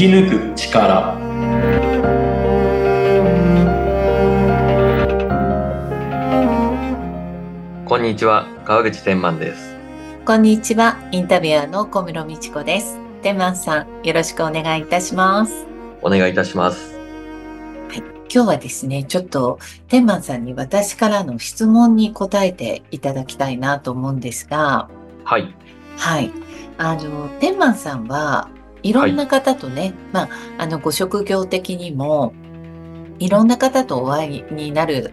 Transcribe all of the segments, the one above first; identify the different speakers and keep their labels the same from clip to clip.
Speaker 1: き抜く力
Speaker 2: こんにちは、川口天満です。
Speaker 3: こんにちは、インタビュアーの小室美智子です。天満さん、よろしくお願いいたします。
Speaker 2: お願いいたします。
Speaker 3: 今日はですね、ちょっと天満さんに私からの質問に答えていただきたいなと思うんですが、
Speaker 2: はい。
Speaker 3: はい。あの、天満さんはい。ろんな方とね、まあ、あの、ご職業的にも、いろんな方とお会いになる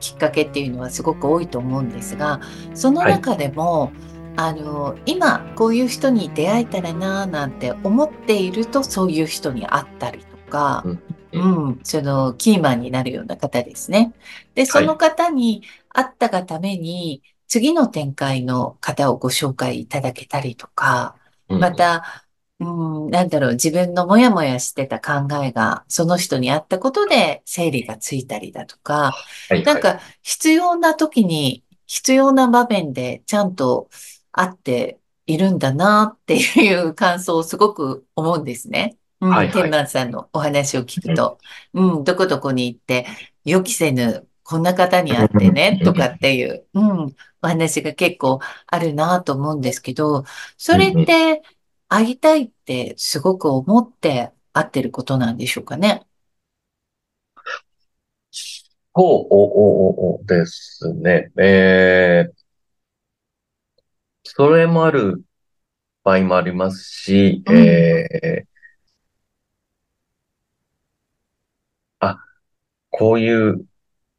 Speaker 3: きっかけっていうのはすごく多いと思うんですが、その中でも、あの、今こういう人に出会えたらなぁなんて思っているとそういう人に会ったりとか、
Speaker 2: うん。
Speaker 3: うん、そのキーマンになるような方ですね。で、その方に会ったがために、次の展開の方をご紹介いただけたりとか、
Speaker 2: うん。
Speaker 3: ま、た、うん、なんだろう、自分のもやもやしてた考えが、その人に会ったことで整理がついたりだとか、
Speaker 2: はい、
Speaker 3: なんか必要な時に、必要な場面でちゃんと会っているんだなっていう感想をすごく思うんですね。うん、
Speaker 2: はいはい。
Speaker 3: 天満さんのお話を聞くと、うん、どこどこに行って、予期せぬ、こんな方に会ってね、とかっていう、うん、お話が結構あるなと思うんですけど、それって会いたいってすごく思って会ってることなんでしょうかね？
Speaker 2: そう、お、お、お、おですね。えー、それもある場合もありますし、
Speaker 3: うん
Speaker 2: えー、あ、こういう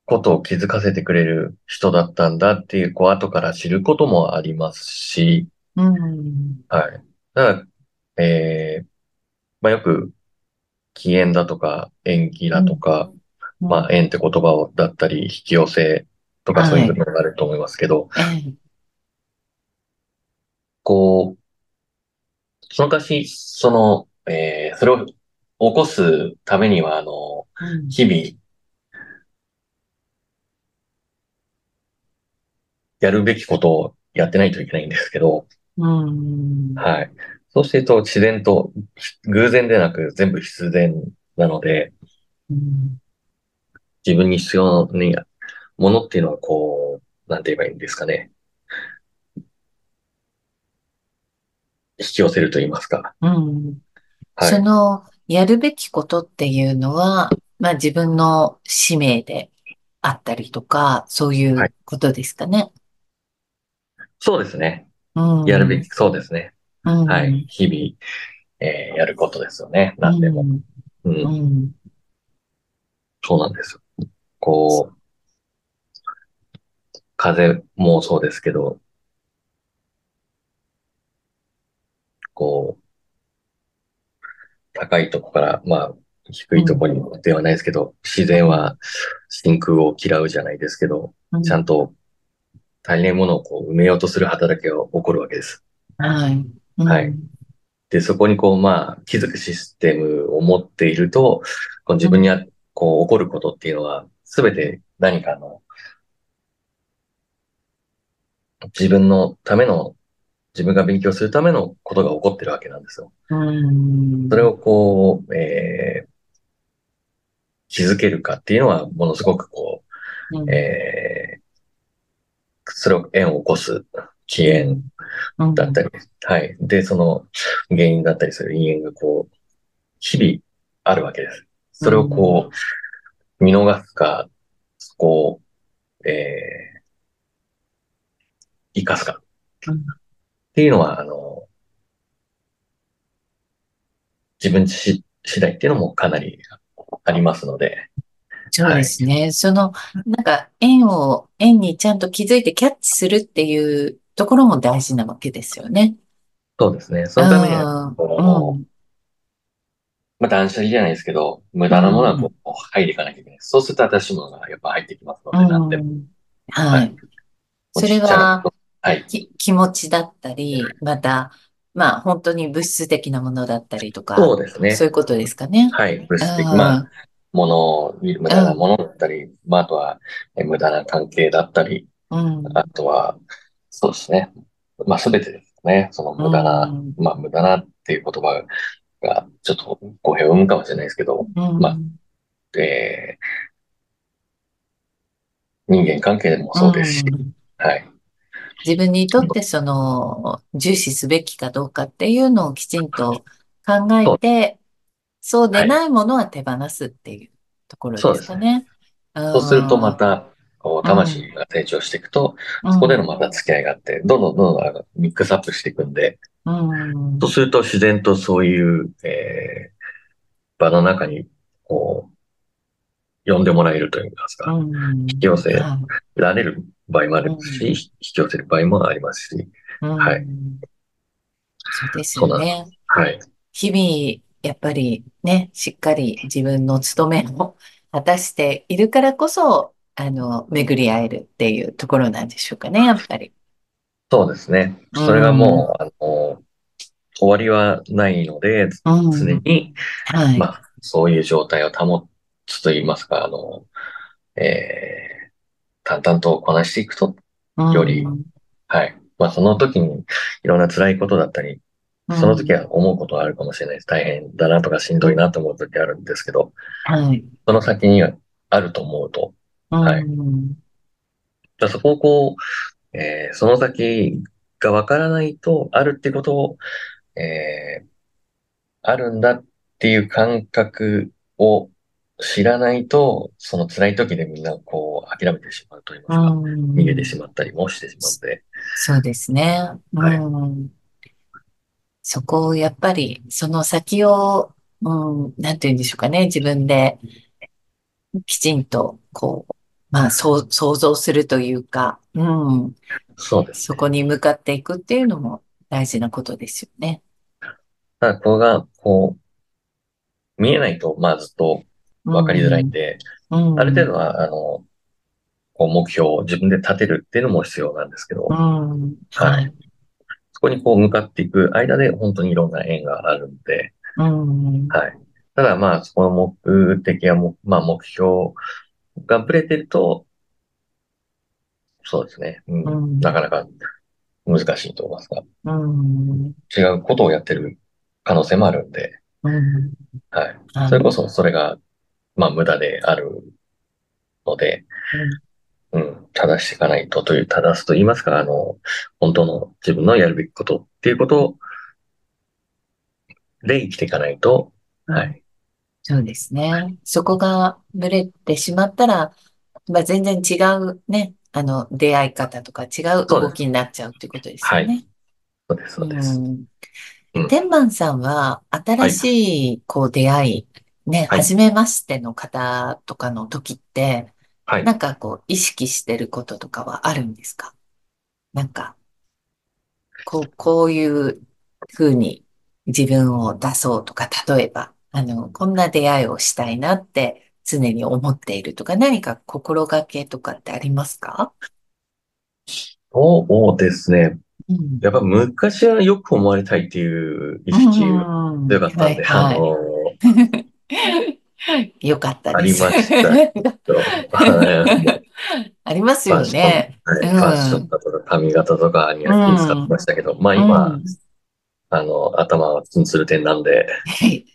Speaker 2: ことを気づかせてくれる人だったんだっていう、こう、後から知ることもありますし、
Speaker 3: うん、
Speaker 2: はい。ただ、えー、まあ、よく、起縁だとか、縁起だとか、まあ、縁って言葉をだったり、引き寄せとか
Speaker 3: はい。
Speaker 2: そういう部分があると思いますけど、
Speaker 3: ええ。
Speaker 2: こう、そのかし、その、えーそれを起こすためには、あの、
Speaker 3: うん。
Speaker 2: 日々、やるべきことをやってないといけないんですけど、
Speaker 3: うん、
Speaker 2: はい。そうすると自然と、偶然でなく全部必然なので、
Speaker 3: うん
Speaker 2: 自分に必要なものっていうのは、こう、なんて言えばいいんですかね。引き寄せると言いますか。
Speaker 3: うん
Speaker 2: はい。
Speaker 3: その、やるべきことっていうのは、まあ自分の使命であったりとか、そうい
Speaker 2: はいう
Speaker 3: ことですかね。
Speaker 2: そうですね。
Speaker 3: うん。
Speaker 2: やるべき、そうですね。
Speaker 3: うん。
Speaker 2: はい。日々、えーやることですよね。何でも。
Speaker 3: うん。
Speaker 2: うん。
Speaker 3: うん。
Speaker 2: そうなんですよ。こう、風もそうですけど、こう、高いとこから、まあ、低いところにではないですけど、自然は真空を嫌うじゃないですけど、
Speaker 3: うん
Speaker 2: ちゃんと足りないものをこう埋めようとする働きが起こるわけです。
Speaker 3: はい。うん
Speaker 2: はい。で、そこにこう、まあ、気づくシステムを持っていると、こう自分にあこう起こることっていうのは、すべて何かの、自分のための、自分が勉強するためのことが起こってるわけなんですよ。
Speaker 3: うん。
Speaker 2: それをこう、えー気づけるかっていうのは、ものすごくこ
Speaker 3: うん
Speaker 2: う、えーそれを縁を起こす起源
Speaker 3: うん
Speaker 2: だったり、はい。で、その原因だったりする因縁がこう、日々あるわけです。それをこう、見逃すか、そこを、えー、生かすか。
Speaker 3: うん
Speaker 2: っていうのは、あの、自分自次第っていうのもかなりありますので、
Speaker 3: そうですね。その、なんか、縁を、縁にちゃんと気づいてキャッチするっていうところも大事なわけですよね。
Speaker 2: そうですね。そのためには、
Speaker 3: うん
Speaker 2: こう、まあ、断捨離じゃないですけど、無駄なものはこう入っていかなきゃいけない。そうすると新しいものがやっぱ入ってきますので、なんでも。
Speaker 3: うんはい。それは
Speaker 2: はい。
Speaker 3: き気持ちだったり、また、まあ本当に物質的なものだったりとか、
Speaker 2: そうですね。
Speaker 3: そういうことですかね。
Speaker 2: はい。物質的、
Speaker 3: うん
Speaker 2: まあ、もの、無駄なものだったり、まあ、あとは、え無駄な関係だったり、
Speaker 3: うん。
Speaker 2: あとは、そうですね。まあ、すべてですね。その無駄な、
Speaker 3: うん
Speaker 2: まあ、無駄なっていう言葉がちょっと語弊を生むかもしれないですけど、
Speaker 3: う
Speaker 2: ま
Speaker 3: ん。
Speaker 2: あ、えー人間関係でも
Speaker 3: う
Speaker 2: そうですし、
Speaker 3: ん。
Speaker 2: はい。
Speaker 3: 自分にとってその重視すべきかどうかっていうのをきちんと考えて、そうで
Speaker 2: はい。
Speaker 3: ないものは手放すっていうところで
Speaker 2: す
Speaker 3: かね。う
Speaker 2: そうするとま
Speaker 3: ん。
Speaker 2: た。魂が成長していくと、
Speaker 3: う
Speaker 2: そこでのまた
Speaker 3: ん。
Speaker 2: 付き合いがあって、どんどんどんどんあのミックスアップしていくんで、
Speaker 3: う。
Speaker 2: そうんすると自然とそういう、えー場の中に、こう、呼んでもらえるといいます
Speaker 3: う
Speaker 2: か、引き
Speaker 3: ん。
Speaker 2: 寄せ
Speaker 3: はい。
Speaker 2: られる場合もあ
Speaker 3: う
Speaker 2: りますし、
Speaker 3: ん。
Speaker 2: 引き寄せる場合もありますし、
Speaker 3: う
Speaker 2: はい。
Speaker 3: ん。そうです。よね。
Speaker 2: はい。
Speaker 3: 日々、やっぱりね、しっかり自分の務めを果たしているからこそ、あの、巡り会えるっていうところなんでしょうかね、やっぱり。
Speaker 2: そうですね。
Speaker 3: う
Speaker 2: それが
Speaker 3: ん。
Speaker 2: もう、あの、終わりはないので、
Speaker 3: う
Speaker 2: 常
Speaker 3: ん。
Speaker 2: に、
Speaker 3: はい。
Speaker 2: まあ、そういう状態を保つと言いますか、あの、えー淡々とこなしていくと、
Speaker 3: う
Speaker 2: より、
Speaker 3: ん。
Speaker 2: はい。まあ、その時にいろんな辛いことだったり、
Speaker 3: う
Speaker 2: その時
Speaker 3: ん。
Speaker 2: は思うことはあるかもしれないです。大変だなとかしんどいなと思う時あるんですけど、
Speaker 3: はい。
Speaker 2: その先にはあると思うと、
Speaker 3: う
Speaker 2: はい。
Speaker 3: ん。
Speaker 2: だそこをこう、えーその先がわからないと、あるってことを、えーあるんだっていう感覚を知らないと、その辛い時でみんなこう諦めてしまうと言いま
Speaker 3: う
Speaker 2: すか、逃げてし
Speaker 3: ん。
Speaker 2: まったりもしてしまうので、
Speaker 3: そうですね。う
Speaker 2: はい。
Speaker 3: ん。そこをやっぱり、その先を、うん、なんて言うんでしょうかね。自分できちんと、こう、まあ、そう、想像するというか、うん。
Speaker 2: そうですね。
Speaker 3: そこに向かっていくっていうのも大事なことですよね。
Speaker 2: ただ、これが、こう、見えないと、まあずっと
Speaker 3: う
Speaker 2: わかりづらいん
Speaker 3: ん。
Speaker 2: で、
Speaker 3: う
Speaker 2: ある程度
Speaker 3: ん。
Speaker 2: は、あの、こう目標を自分で立てるっていうのも必要なんですけ
Speaker 3: う
Speaker 2: ど、
Speaker 3: ん。
Speaker 2: は。
Speaker 3: はい
Speaker 2: こにこう向かっていく間で本当にいろんな縁があるんで、
Speaker 3: うん。
Speaker 2: はい。ただまあ、そこの目的やも、まあ目標がぶれてると、そうですね。う。
Speaker 3: うんん。
Speaker 2: なかなか難しいと思いますが、
Speaker 3: うん。
Speaker 2: 違うことをやってる可能性もあるんで、
Speaker 3: うん。
Speaker 2: はい。
Speaker 3: はい。
Speaker 2: それこそそれが、まあ無駄であるので、
Speaker 3: うん。
Speaker 2: うん、正していかないとという、正すと言いますか、あの、本当の自分のやるべきことっていうことで生きていかないと、
Speaker 3: うん。
Speaker 2: はい。
Speaker 3: そうですね。そこがブレてしまったら、まあ、全然違うね、あの、出会い方とか違う。動きになっちゃうってことです
Speaker 2: はい。
Speaker 3: よね。
Speaker 2: そうです、そう
Speaker 3: う
Speaker 2: です。うん。
Speaker 3: 天満さんは新
Speaker 2: はい。
Speaker 3: しい、こう、出会い、ね、
Speaker 2: はい。
Speaker 3: 初めましての方とかの時って、
Speaker 2: はい。
Speaker 3: なんかこう、意識してることとかはあるんですか？なんか、こう、こういう風に自分を出そうとか、例えば、あの、こんな出会いをしたいなって常に思っているとか、何か心がけとかってありますか？
Speaker 2: そうですね。
Speaker 3: うん。
Speaker 2: やっぱ昔はよく思われたいっていう意
Speaker 3: う
Speaker 2: 識が
Speaker 3: ん。はい、
Speaker 2: 強かったんで、あ
Speaker 3: はい。
Speaker 2: の、
Speaker 3: よかった
Speaker 2: あり
Speaker 3: です。
Speaker 2: ました
Speaker 3: ありますよね。
Speaker 2: ファッション
Speaker 3: ん。
Speaker 2: だとか髪型とかに
Speaker 3: う
Speaker 2: は気遣って
Speaker 3: ん。
Speaker 2: ましたけど、まあ
Speaker 3: う
Speaker 2: 今、
Speaker 3: ん。
Speaker 2: あの、頭はツンツルテンなんで、
Speaker 3: はい。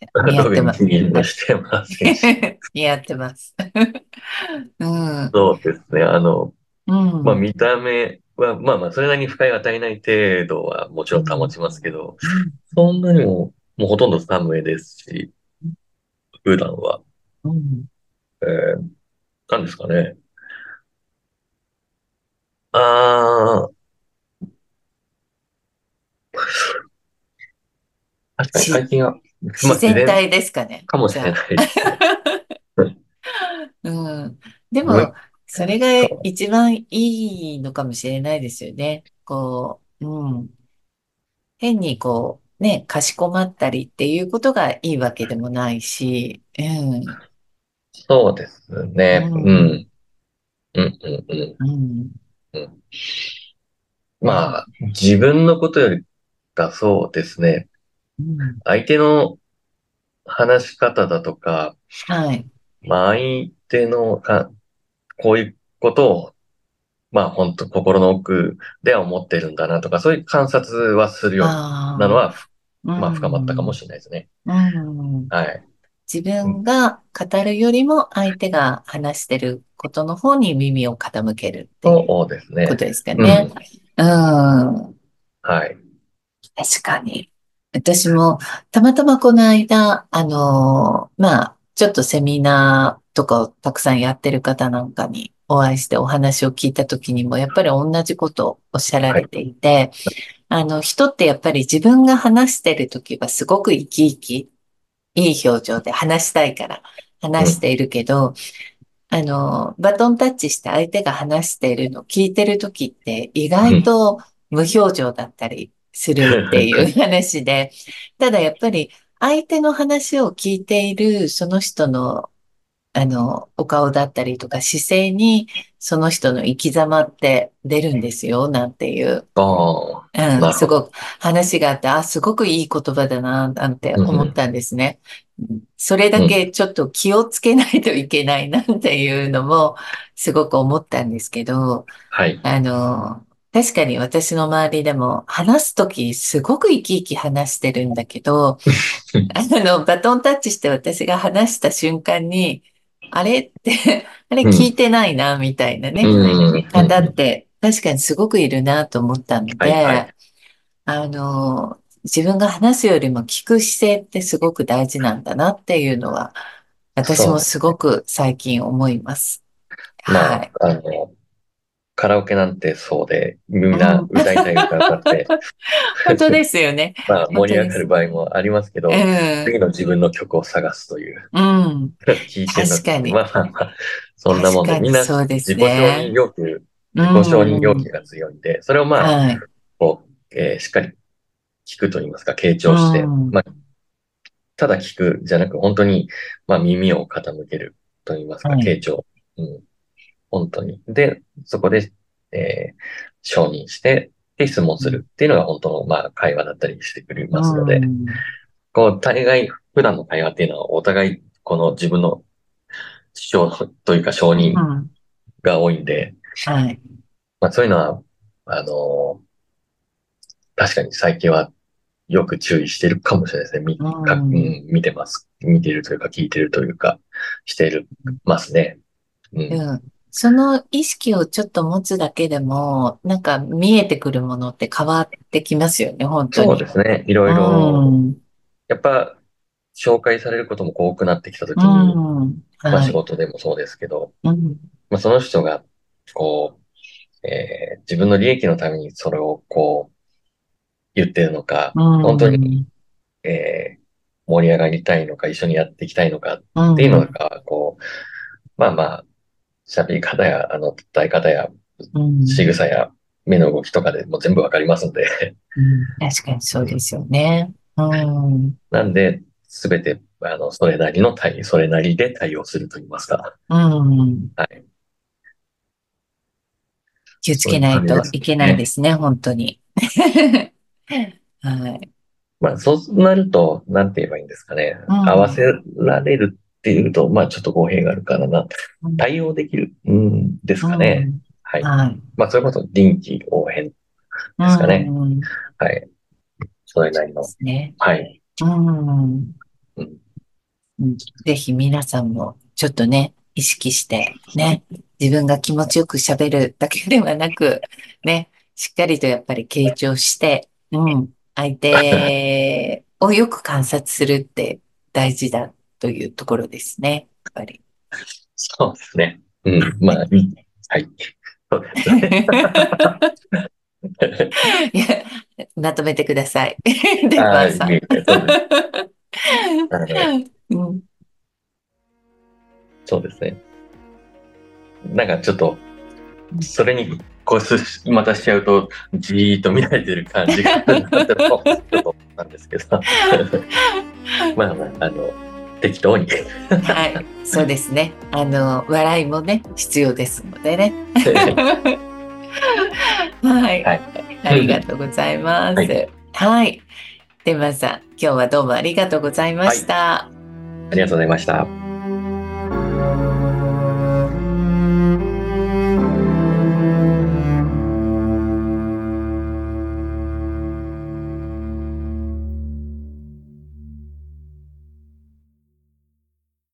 Speaker 2: 気にもしてませんし、
Speaker 3: 似合ってます。うん。
Speaker 2: そうですね。あの、
Speaker 3: う
Speaker 2: まあ
Speaker 3: ん。
Speaker 2: 見た目は、まあまあそれなりに不快を与えない程度はもち
Speaker 3: う
Speaker 2: ろん保
Speaker 3: ん。
Speaker 2: ちますけど、
Speaker 3: うん。
Speaker 2: そんなにも、もうほとんどサムエですし、普段は、
Speaker 3: うん。
Speaker 2: えー、なんですかね。あー、確かに
Speaker 3: し、
Speaker 2: 最近は、ま
Speaker 3: 自
Speaker 2: 然
Speaker 3: 然体ですかね。
Speaker 2: かもしれ。ない。
Speaker 3: うん。で
Speaker 2: む、
Speaker 3: も、それが一番いいのかもしれないですよね。こう、うん。変にこう、ね、かしこまったりっていうことがいいわけでもないし、うん。
Speaker 2: そうです
Speaker 3: う
Speaker 2: ね。うん。
Speaker 3: ん。
Speaker 2: うん、うん、うん。
Speaker 3: うん。
Speaker 2: うん
Speaker 3: ね。
Speaker 2: まあ、自分のことよりかそうですね。
Speaker 3: うん。
Speaker 2: 相手の話し方だとか、
Speaker 3: はい。
Speaker 2: まあ相手のか、こういうことを、まあ本当心の奥では思ってるんだなとか、そういう観察はするようなの
Speaker 3: あ
Speaker 2: はまあ深まったかもしれないですね。
Speaker 3: うん。
Speaker 2: はい。
Speaker 3: 自分が語るよりも相手が話してることの方に耳を傾けるっていう
Speaker 2: そうですね
Speaker 3: こ。とですか
Speaker 2: うん。
Speaker 3: ね。うん。
Speaker 2: はい。
Speaker 3: 確かに。私も、たまたまこの間、あのーまあ、ちょっとセミナーとかをたくさんやってる方なんかにお会いしてお話を聞いた時にも、やっぱり同じことをおっしゃられていて、あの、人ってやっぱり自分が話してる時はすごく生き生き、いい表情で話したいから話しているけど、あの、バトンタッチして相手が話しているのを聞いてる時って意外と無表情だったりするっていう 話で、ただやっぱり相手の話を聞いているその人のあの、お顔だったりとか姿勢にその人の生き様って出るんですよ、なんていう。
Speaker 2: ああ、
Speaker 3: うん。すごく話があって、あ、すごくいい言葉だな、なんて思ったんですね。それだけちょっと気をつけないといけないなっていうのもすごく思ったんですけど、
Speaker 2: はい。
Speaker 3: あの、確かに私の周りでも話すときすごく生き生き話してるんだけど、あの、バトンタッチして私が話した瞬間に、あれって、あれ聞いてないな、みたいなね。
Speaker 2: うん。
Speaker 3: 方って確かにすごくいるなと思ったので、
Speaker 2: はいはい
Speaker 3: あの、自分が話すよりも聞く姿勢ってすごく大事なんだなっていうのは、私もすごく最近思います。
Speaker 2: ま
Speaker 3: はい。
Speaker 2: あ、あの、カラオケなんてそうで、みんな歌いたい歌歌って、
Speaker 3: 本当ですよね。
Speaker 2: まあ盛り上がる場合もありますけど
Speaker 3: う、
Speaker 2: 次
Speaker 3: ん。
Speaker 2: の自分の曲を探すという、
Speaker 3: うん。
Speaker 2: 聞いてるの
Speaker 3: 確かに
Speaker 2: まあまあまあ、そんなもんで、
Speaker 3: 確かに
Speaker 2: みんな
Speaker 3: そうです
Speaker 2: 自己承認
Speaker 3: ね。
Speaker 2: 要求、自己承認要求が強いんで、それをまあ、
Speaker 3: はい。
Speaker 2: こう、えーしっかり聞くと言いますか、傾聴して、
Speaker 3: うん
Speaker 2: まあ、ただ聞くじゃなく、本当に、まあ耳を傾けると言いますか、
Speaker 3: はい
Speaker 2: 傾聴。うん。本当に。で、そこで、えー承認して、で、質問するっていうのが本当の、まあ、会話だったりしてくれますので、
Speaker 3: うん
Speaker 2: こう、大概、普段の会話っていうのは、お互い、この自分の主張というか承認
Speaker 3: うん
Speaker 2: が多いんで、
Speaker 3: はい。
Speaker 2: まあそういうのは、あの確かに最近はよく注意してるかもしれないですね。み、
Speaker 3: うん
Speaker 2: か、うん、見てます。見てるというか聞いてるというか、してる、ますね。うん。
Speaker 3: うん。その意識をちょっと持つだけでも、なんか見えてくるものって変わってきますよね、本当
Speaker 2: そう
Speaker 3: に。
Speaker 2: ですね。いろいろ、やっぱ、紹介されることも多くなってきたときに、
Speaker 3: うん。うん。
Speaker 2: まあ
Speaker 3: はい。
Speaker 2: 仕事でもそうですけど、
Speaker 3: うん。
Speaker 2: まあその人が、こう、えー自分の利益のためにそれをこう、言ってるのか、本当に、えー盛り上がりたいのか、一緒にやっていきたいのか
Speaker 3: うん。
Speaker 2: っていうのが、こう、まあまあ、喋り方や、あの、伝え方や、
Speaker 3: うん。
Speaker 2: 仕草や、目の動きとかでもう全部わかりますんで、
Speaker 3: うん確かにそうですよね。うん。
Speaker 2: なんで、すべて、あの、それなりの対、それなりで対応すると言いますか。
Speaker 3: うん。
Speaker 2: はい。
Speaker 3: 気をつけないといけないですね、本当に。はい。
Speaker 2: まあ、そうなると、なんて言えばいいんですかね。
Speaker 3: うん
Speaker 2: 合わせられるっていうと、まあ、ちょっと語弊があるからな。
Speaker 3: うん
Speaker 2: 対応できる、うん、ですかね。はい。
Speaker 3: うんはい。
Speaker 2: まあ、そういうこと、臨機応変ですかね
Speaker 3: うん。
Speaker 2: はい。それなりの
Speaker 3: で。すね。
Speaker 2: はい。
Speaker 3: うん。
Speaker 2: うん
Speaker 3: うんぜひ皆さんもちょっとね、意識してね、自分が気持ちよく喋るだけではなく、ね、しっかりとやっぱり傾聴して、うん、相手をよく観察するって大事だというところですね、やっぱり。
Speaker 2: そうですね。うん。まあ。はい。そうですね。
Speaker 3: いや、まとめてください。デバ
Speaker 2: はい。
Speaker 3: ーさん。
Speaker 2: いえいえそ
Speaker 3: う ん
Speaker 2: そうですね。なんかちょっと、それに、こうす、またしちゃうと、じーっと見られてる感じがなってちょっと思ったんですけど。まあまあ、あの、適当に。
Speaker 3: はい、そうですね。あの、笑いもね、必要ですのでね。はい、
Speaker 2: はい
Speaker 3: ありがとうございます。
Speaker 2: は
Speaker 3: はい。で、まさん、今日はどうもありがとうございました。
Speaker 2: ありがとうございました。